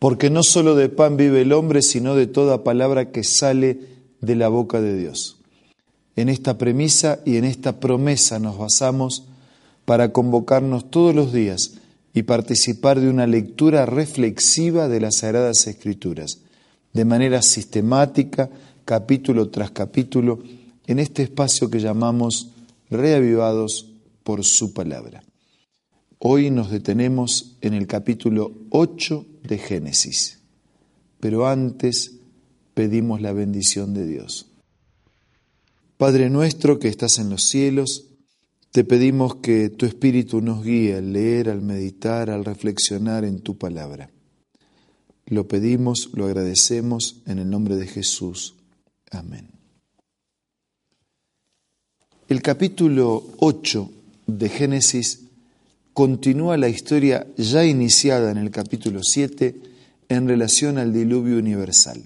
porque no solo de pan vive el hombre, sino de toda palabra que sale de la boca de Dios. En esta premisa y en esta promesa nos basamos para convocarnos todos los días y participar de una lectura reflexiva de las Sagradas Escrituras, de manera sistemática, capítulo tras capítulo, en este espacio que llamamos Reavivados por su palabra. Hoy nos detenemos en el capítulo 8 de Génesis, pero antes pedimos la bendición de Dios. Padre nuestro que estás en los cielos, te pedimos que tu Espíritu nos guíe al leer, al meditar, al reflexionar en tu palabra. Lo pedimos, lo agradecemos en el nombre de Jesús. Amén. El capítulo 8 de Génesis continúa la historia ya iniciada en el capítulo 7 en relación al diluvio universal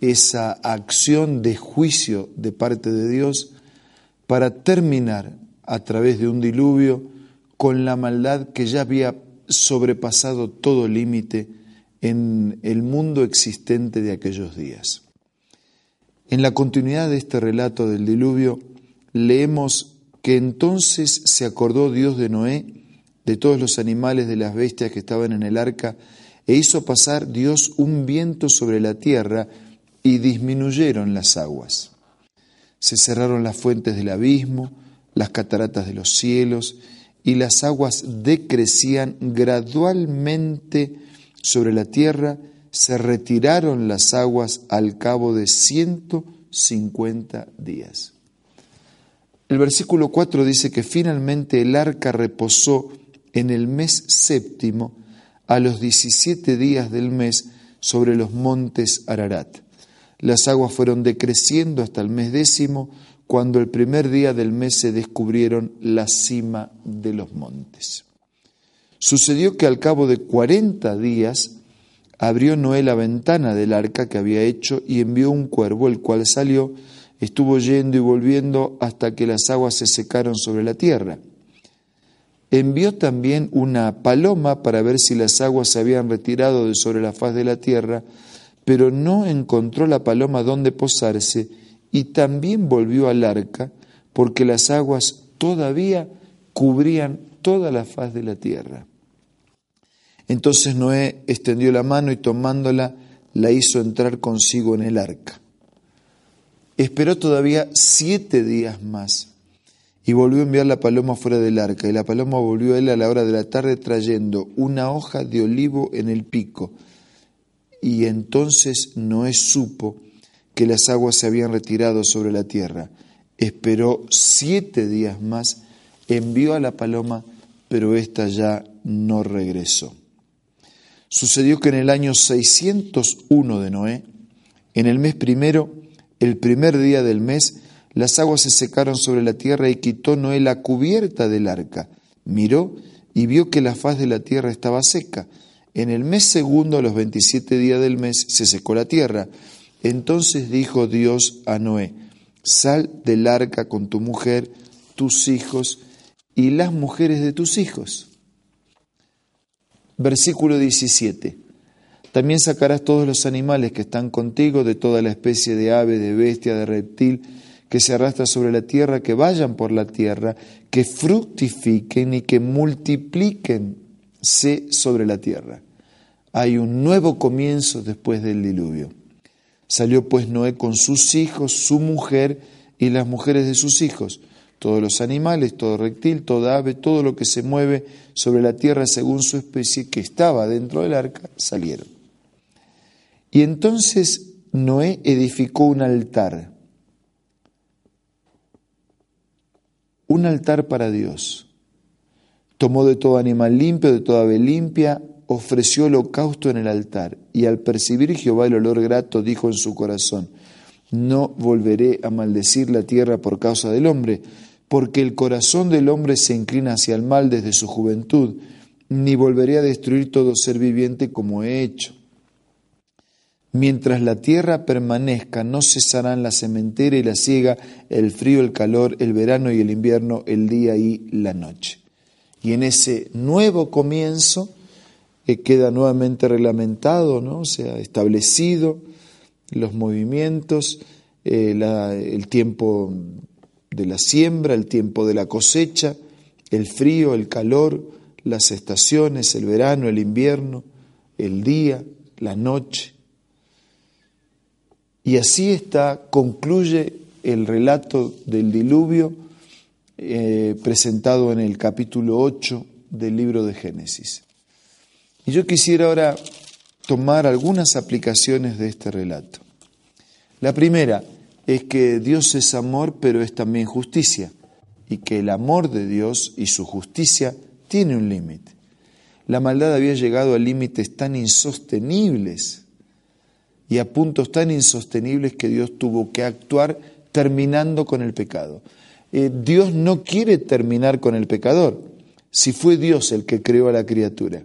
esa acción de juicio de parte de Dios para terminar a través de un diluvio con la maldad que ya había sobrepasado todo límite en el mundo existente de aquellos días. En la continuidad de este relato del diluvio, leemos que entonces se acordó Dios de Noé, de todos los animales, de las bestias que estaban en el arca, e hizo pasar Dios un viento sobre la tierra, y disminuyeron las aguas. Se cerraron las fuentes del abismo, las cataratas de los cielos, y las aguas decrecían gradualmente sobre la tierra, se retiraron las aguas al cabo de 150 días. El versículo 4 dice que finalmente el arca reposó en el mes séptimo, a los 17 días del mes, sobre los montes Ararat. Las aguas fueron decreciendo hasta el mes décimo, cuando el primer día del mes se descubrieron la cima de los montes. Sucedió que al cabo de cuarenta días abrió Noé la ventana del arca que había hecho y envió un cuervo, el cual salió, estuvo yendo y volviendo hasta que las aguas se secaron sobre la tierra. Envió también una paloma para ver si las aguas se habían retirado de sobre la faz de la tierra, pero no encontró la paloma donde posarse y también volvió al arca porque las aguas todavía cubrían toda la faz de la tierra. Entonces Noé extendió la mano y tomándola la hizo entrar consigo en el arca. Esperó todavía siete días más y volvió a enviar la paloma fuera del arca y la paloma volvió a él a la hora de la tarde trayendo una hoja de olivo en el pico y entonces Noé supo que las aguas se habían retirado sobre la tierra. Esperó siete días más, envió a la paloma, pero ésta ya no regresó. Sucedió que en el año 601 de Noé, en el mes primero, el primer día del mes, las aguas se secaron sobre la tierra y quitó Noé la cubierta del arca. Miró y vio que la faz de la tierra estaba seca en el mes segundo, a los 27 días del mes, se secó la tierra. Entonces dijo Dios a Noé, sal del arca con tu mujer, tus hijos y las mujeres de tus hijos. Versículo 17. También sacarás todos los animales que están contigo, de toda la especie de ave, de bestia, de reptil, que se arrastra sobre la tierra, que vayan por la tierra, que fructifiquen y que multiplíquense sobre la tierra hay un nuevo comienzo después del diluvio. Salió pues Noé con sus hijos, su mujer y las mujeres de sus hijos, todos los animales, todo reptil, toda ave, todo lo que se mueve sobre la tierra según su especie que estaba dentro del arca, salieron. Y entonces Noé edificó un altar, un altar para Dios. Tomó de todo animal limpio, de toda ave limpia, ofreció holocausto en el altar, y al percibir Jehová el olor grato, dijo en su corazón, no volveré a maldecir la tierra por causa del hombre, porque el corazón del hombre se inclina hacia el mal desde su juventud, ni volveré a destruir todo ser viviente como he hecho. Mientras la tierra permanezca, no cesarán la sementera y la siega, el frío, el calor, el verano y el invierno, el día y la noche. Y en ese nuevo comienzo, eh, queda nuevamente reglamentado, ¿no? o sea, establecido los movimientos, eh, el tiempo de la siembra, el tiempo de la cosecha, el frío, el calor, las estaciones, el verano, el invierno, el día, la noche. Y así está, concluye el relato del diluvio eh, presentado en el capítulo 8 del libro de Génesis. Y yo quisiera ahora tomar algunas aplicaciones de este relato. La primera es que Dios es amor, pero es también justicia, y que el amor de Dios y su justicia tiene un límite. La maldad había llegado a límites tan insostenibles y a puntos tan insostenibles que Dios tuvo que actuar terminando con el pecado. Eh, Dios no quiere terminar con el pecador, si fue Dios el que creó a la criatura,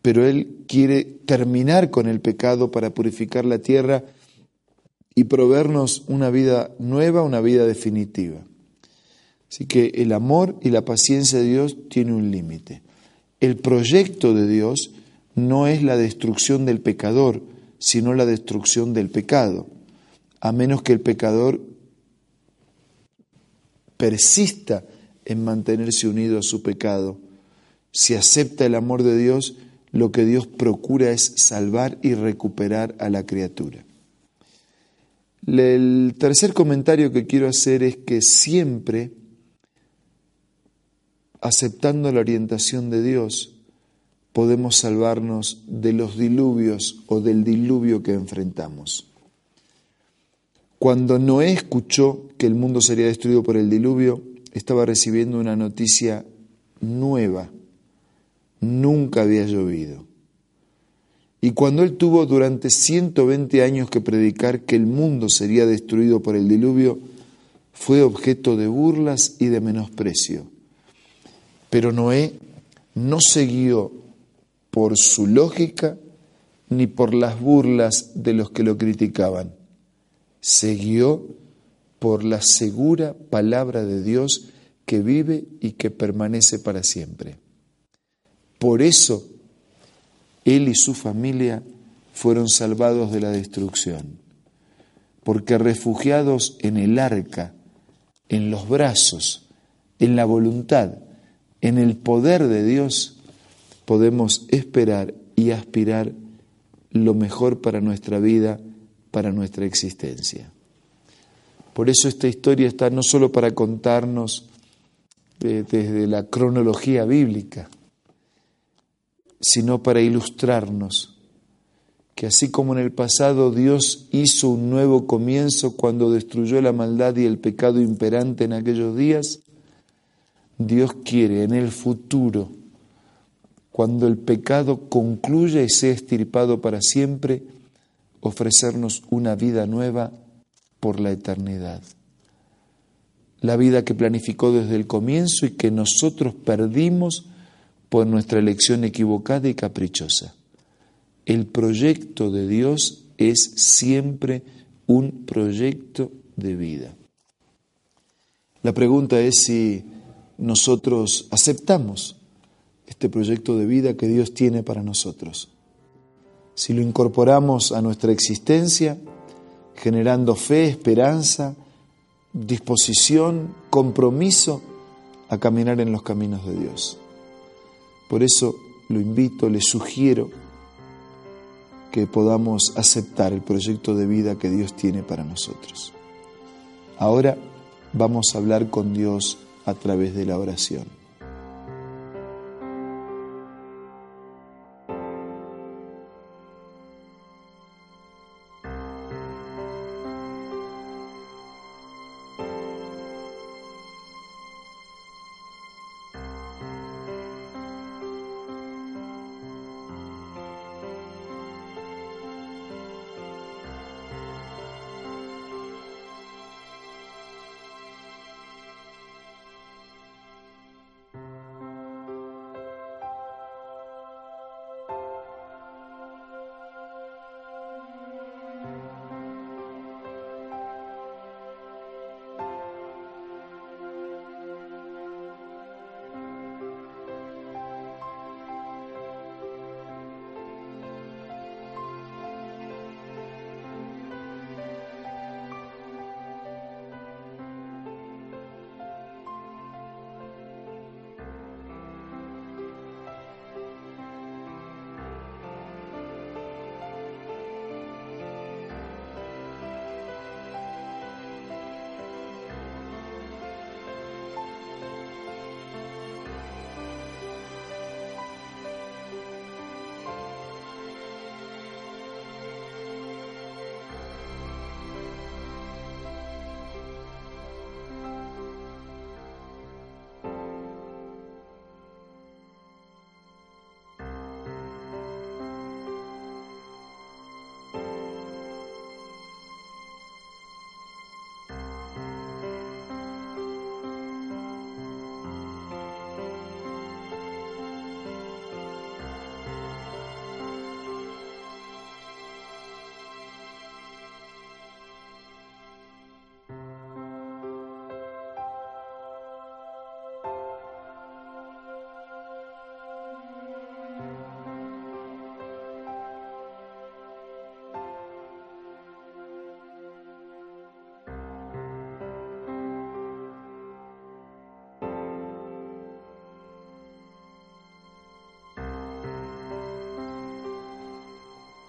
pero Él quiere terminar con el pecado para purificar la tierra y proveernos una vida nueva, una vida definitiva. Así que el amor y la paciencia de Dios tiene un límite. El proyecto de Dios no es la destrucción del pecador, sino la destrucción del pecado, a menos que el pecador persista en mantenerse unido a su pecado. Si acepta el amor de Dios, lo que Dios procura es salvar y recuperar a la criatura. El tercer comentario que quiero hacer es que siempre, aceptando la orientación de Dios, podemos salvarnos de los diluvios o del diluvio que enfrentamos. Cuando Noé escuchó que el mundo sería destruido por el diluvio, estaba recibiendo una noticia nueva. Nunca había llovido. Y cuando él tuvo durante 120 años que predicar que el mundo sería destruido por el diluvio, fue objeto de burlas y de menosprecio. Pero Noé no siguió por su lógica ni por las burlas de los que lo criticaban. Siguió por la segura palabra de Dios que vive y que permanece para siempre. Por eso él y su familia fueron salvados de la destrucción, porque refugiados en el arca, en los brazos, en la voluntad, en el poder de Dios, podemos esperar y aspirar lo mejor para nuestra vida, para nuestra existencia. Por eso esta historia está no solo para contarnos eh, desde la cronología bíblica, sino para ilustrarnos que así como en el pasado Dios hizo un nuevo comienzo cuando destruyó la maldad y el pecado imperante en aquellos días, Dios quiere en el futuro, cuando el pecado concluya y sea estirpado para siempre, ofrecernos una vida nueva por la eternidad. La vida que planificó desde el comienzo y que nosotros perdimos por nuestra elección equivocada y caprichosa. El proyecto de Dios es siempre un proyecto de vida. La pregunta es si nosotros aceptamos este proyecto de vida que Dios tiene para nosotros. Si lo incorporamos a nuestra existencia, generando fe, esperanza, disposición, compromiso a caminar en los caminos de Dios. Por eso lo invito, le sugiero que podamos aceptar el proyecto de vida que Dios tiene para nosotros. Ahora vamos a hablar con Dios a través de la oración.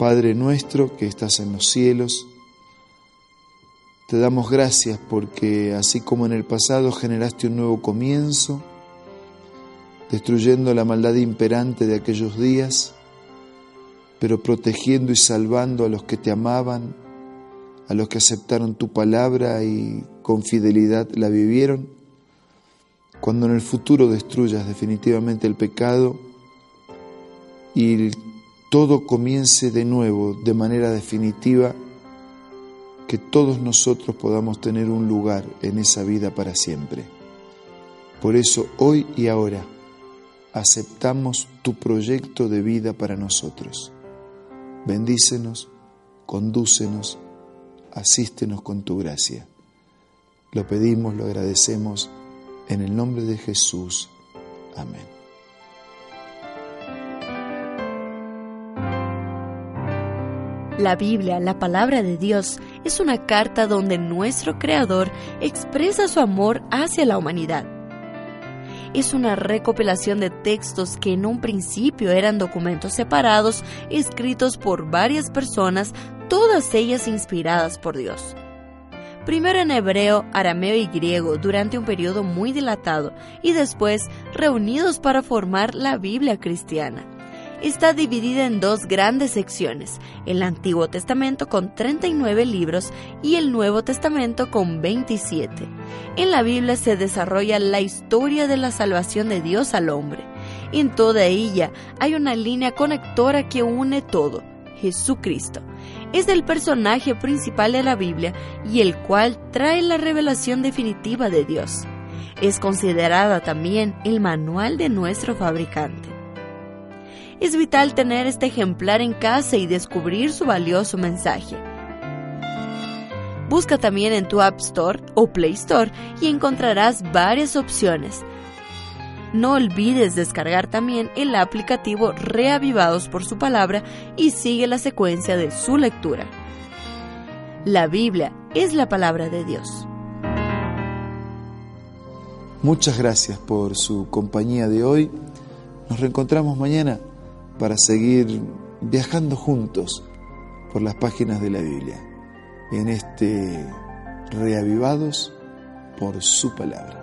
Padre nuestro que estás en los cielos, te damos gracias porque así como en el pasado generaste un nuevo comienzo, destruyendo la maldad imperante de aquellos días, pero protegiendo y salvando a los que te amaban, a los que aceptaron tu palabra y con fidelidad la vivieron, cuando en el futuro destruyas definitivamente el pecado y todo comience de nuevo de manera definitiva, que todos nosotros podamos tener un lugar en esa vida para siempre. Por eso hoy y ahora aceptamos tu proyecto de vida para nosotros. Bendícenos, condúcenos, asístenos con tu gracia. Lo pedimos, lo agradecemos en el nombre de Jesús. Amén. La Biblia, la palabra de Dios, es una carta donde nuestro Creador expresa su amor hacia la humanidad. Es una recopilación de textos que en un principio eran documentos separados, escritos por varias personas, todas ellas inspiradas por Dios. Primero en hebreo, arameo y griego durante un periodo muy dilatado y después reunidos para formar la Biblia cristiana está dividida en dos grandes secciones, el Antiguo Testamento con 39 libros y el Nuevo Testamento con 27. En la Biblia se desarrolla la historia de la salvación de Dios al hombre. En toda ella hay una línea conectora que une todo, Jesucristo. Es el personaje principal de la Biblia y el cual trae la revelación definitiva de Dios. Es considerada también el manual de nuestro fabricante. Es vital tener este ejemplar en casa y descubrir su valioso mensaje. Busca también en tu App Store o Play Store y encontrarás varias opciones. No olvides descargar también el aplicativo Reavivados por su palabra y sigue la secuencia de su lectura. La Biblia es la palabra de Dios. Muchas gracias por su compañía de hoy. Nos reencontramos mañana para seguir viajando juntos por las páginas de la Biblia, en este reavivados por su palabra.